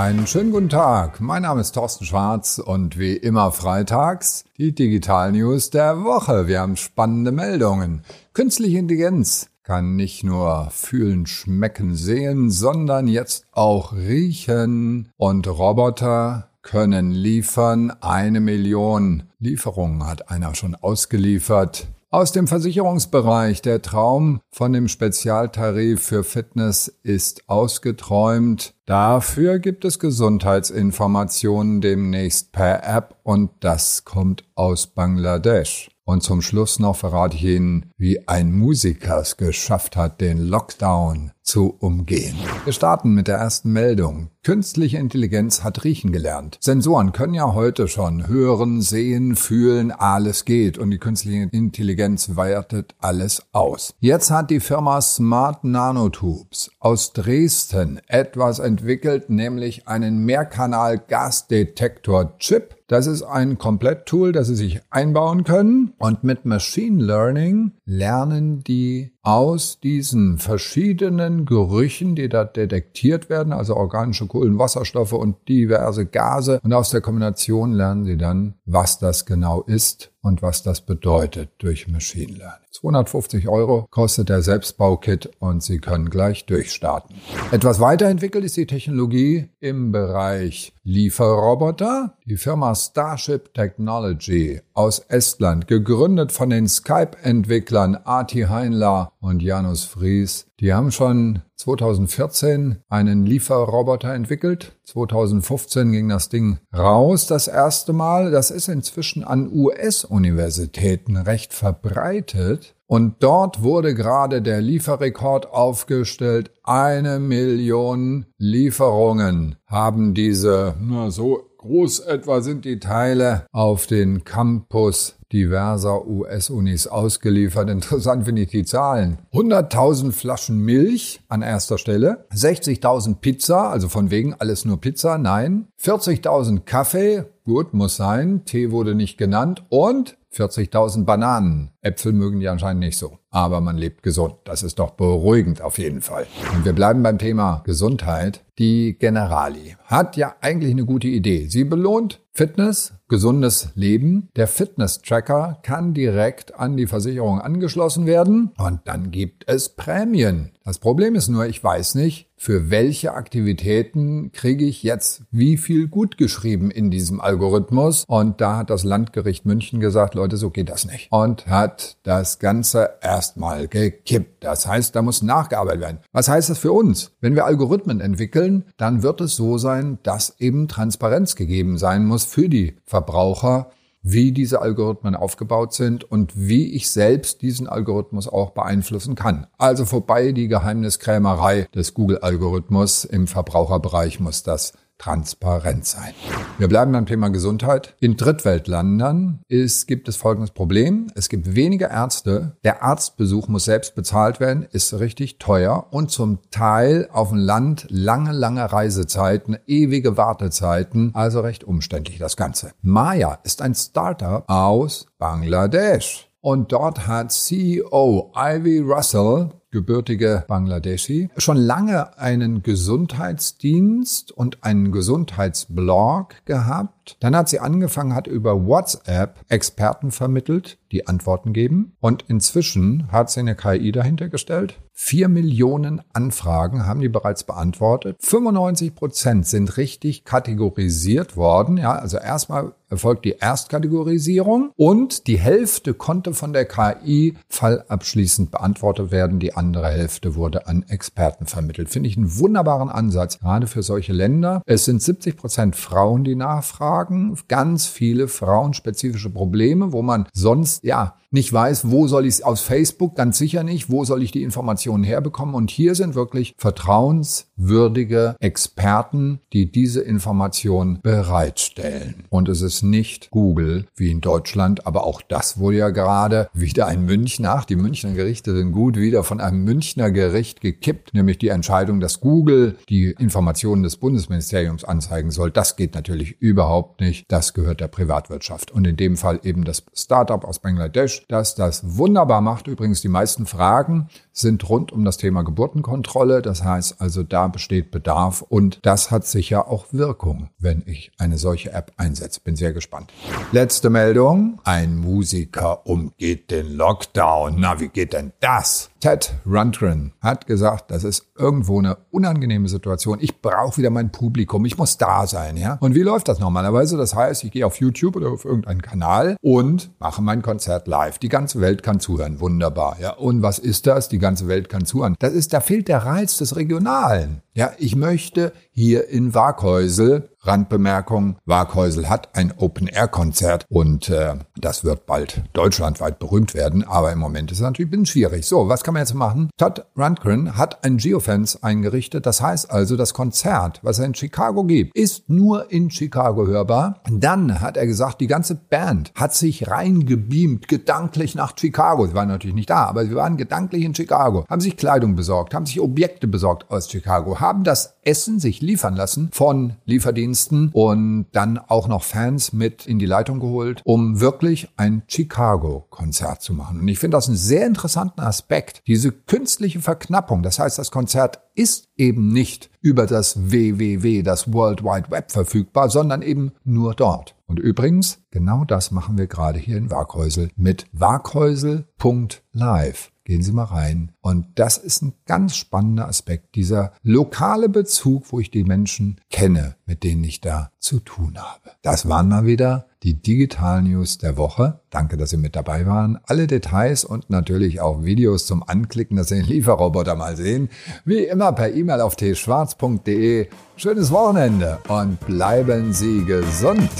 Einen schönen guten Tag. Mein Name ist Thorsten Schwarz und wie immer freitags die Digital News der Woche. Wir haben spannende Meldungen. Künstliche Intelligenz kann nicht nur fühlen, schmecken, sehen, sondern jetzt auch riechen. Und Roboter können liefern. Eine Million Lieferungen hat einer schon ausgeliefert. Aus dem Versicherungsbereich der Traum von dem Spezialtarif für Fitness ist ausgeträumt. Dafür gibt es Gesundheitsinformationen demnächst per App und das kommt aus Bangladesch. Und zum Schluss noch verrate ich Ihnen, wie ein Musiker es geschafft hat, den Lockdown zu umgehen. Wir starten mit der ersten Meldung. Künstliche Intelligenz hat riechen gelernt. Sensoren können ja heute schon hören, sehen, fühlen, alles geht und die künstliche Intelligenz wertet alles aus. Jetzt hat die Firma Smart Nanotubes aus Dresden etwas entwickelt, nämlich einen Mehrkanal-Gasdetektor-Chip. Das ist ein Kompletttool, das Sie sich einbauen können und mit Machine Learning lernen die aus diesen verschiedenen Gerüchen, die da detektiert werden, also organische Kohlenwasserstoffe und diverse Gase. Und aus der Kombination lernen sie dann, was das genau ist und was das bedeutet durch Machine Learning. 250 Euro kostet der Selbstbaukit und Sie können gleich durchstarten. Etwas weiterentwickelt ist die Technologie im Bereich Lieferroboter. Die Firma Starship Technology aus Estland, gegründet von den Skype-Entwicklern Arti Heinler und Janus Fries, die haben schon 2014 einen Lieferroboter entwickelt. 2015 ging das Ding raus das erste Mal. Das ist inzwischen an US-Universitäten recht verbreitet. Und dort wurde gerade der Lieferrekord aufgestellt. Eine Million Lieferungen haben diese, na, so groß etwa sind die Teile auf den Campus diverser US-Unis ausgeliefert. Interessant finde ich die Zahlen. 100.000 Flaschen Milch an erster Stelle, 60.000 Pizza, also von wegen alles nur Pizza, nein, 40.000 Kaffee, gut, muss sein, Tee wurde nicht genannt und 40.000 Bananen. Äpfel mögen die anscheinend nicht so. Aber man lebt gesund. Das ist doch beruhigend auf jeden Fall. Und wir bleiben beim Thema Gesundheit. Die Generali hat ja eigentlich eine gute Idee. Sie belohnt Fitness, gesundes Leben. Der Fitness-Tracker kann direkt an die Versicherung angeschlossen werden und dann gibt es Prämien. Das Problem ist nur, ich weiß nicht, für welche Aktivitäten kriege ich jetzt wie viel gut geschrieben in diesem Algorithmus. Und da hat das Landgericht München gesagt, Leute, so geht das nicht. Und hat das Ganze erstmal gekippt. Das heißt, da muss nachgearbeitet werden. Was heißt das für uns? Wenn wir Algorithmen entwickeln, dann wird es so sein, dass eben Transparenz gegeben sein muss für die Verbraucher wie diese Algorithmen aufgebaut sind und wie ich selbst diesen Algorithmus auch beeinflussen kann. Also vorbei die Geheimniskrämerei des Google-Algorithmus im Verbraucherbereich muss das transparent sein. Wir bleiben beim Thema Gesundheit. In Drittweltländern ist, gibt es folgendes Problem. Es gibt weniger Ärzte. Der Arztbesuch muss selbst bezahlt werden, ist richtig teuer und zum Teil auf dem Land lange, lange Reisezeiten, ewige Wartezeiten, also recht umständlich das Ganze. Maya ist ein Startup aus Bangladesch. Und dort hat CEO Ivy Russell gebürtige Bangladeshi, schon lange einen Gesundheitsdienst und einen Gesundheitsblog gehabt. Dann hat sie angefangen, hat über WhatsApp Experten vermittelt, die Antworten geben. Und inzwischen hat sie eine KI dahinter gestellt. Vier Millionen Anfragen haben die bereits beantwortet. 95 Prozent sind richtig kategorisiert worden. Ja, also erstmal erfolgt die Erstkategorisierung und die Hälfte konnte von der KI fallabschließend beantwortet werden. Die andere Hälfte wurde an Experten vermittelt. Finde ich einen wunderbaren Ansatz, gerade für solche Länder. Es sind 70 Prozent Frauen, die nachfragen. Ganz viele frauenspezifische Probleme, wo man sonst, ja, nicht weiß, wo soll ich es aus Facebook, ganz sicher nicht, wo soll ich die Informationen herbekommen. Und hier sind wirklich vertrauenswürdige Experten, die diese Informationen bereitstellen. Und es ist nicht Google wie in Deutschland, aber auch das wurde ja gerade wieder ein Münchner, die Münchner Gerichte sind gut, wieder von einem Münchner Gericht gekippt, nämlich die Entscheidung, dass Google die Informationen des Bundesministeriums anzeigen soll. Das geht natürlich überhaupt nicht. Das gehört der Privatwirtschaft. Und in dem Fall eben das Startup aus Bangladesch Homepage, das das wunderbar macht. Übrigens, die meisten Fragen sind rund um das Thema Geburtenkontrolle. Das heißt also, da besteht Bedarf und das hat sicher auch Wirkung, wenn ich eine solche App einsetze. Bin sehr gespannt. Letzte Meldung. Ein Musiker umgeht den Lockdown. Na, wie geht denn das? Ted Rundgren hat gesagt, das ist irgendwo eine unangenehme Situation. Ich brauche wieder mein Publikum. Ich muss da sein, ja. Und wie läuft das normalerweise? Das heißt, ich gehe auf YouTube oder auf irgendeinen Kanal und mache mein Konzert live. Die ganze Welt kann zuhören. Wunderbar, ja. Und was ist das? Die ganze Welt kann zuhören. Das ist, da fehlt der Reiz des Regionalen. Ja, ich möchte hier in Waghäusel, Randbemerkung, Waghäusel hat ein Open-Air-Konzert und äh, das wird bald deutschlandweit berühmt werden, aber im Moment ist es natürlich ein bisschen schwierig. So, was kann man jetzt machen? Todd Rundgren hat ein Geofence eingerichtet, das heißt also, das Konzert, was er in Chicago gibt, ist nur in Chicago hörbar. Dann hat er gesagt, die ganze Band hat sich reingebeamt, gedanklich nach Chicago. Sie waren natürlich nicht da, aber sie waren gedanklich in Chicago, haben sich Kleidung besorgt, haben sich Objekte besorgt aus Chicago, haben das Essen sich liefern lassen von Lieferdiensten und dann auch noch Fans mit in die Leitung geholt, um wirklich ein Chicago-Konzert zu machen. Und ich finde das einen sehr interessanten Aspekt, diese künstliche Verknappung. Das heißt, das Konzert ist eben nicht über das WWW, das World Wide Web verfügbar, sondern eben nur dort. Und übrigens, genau das machen wir gerade hier in Waghäusel mit waghäusel.live. Gehen Sie mal rein. Und das ist ein ganz spannender Aspekt, dieser lokale Bezug, wo ich die Menschen kenne, mit denen ich da zu tun habe. Das waren mal wieder die Digital News der Woche. Danke, dass Sie mit dabei waren. Alle Details und natürlich auch Videos zum Anklicken, dass Sie den Lieferroboter mal sehen. Wie immer per E-Mail auf tschwarz.de. Schönes Wochenende und bleiben Sie gesund.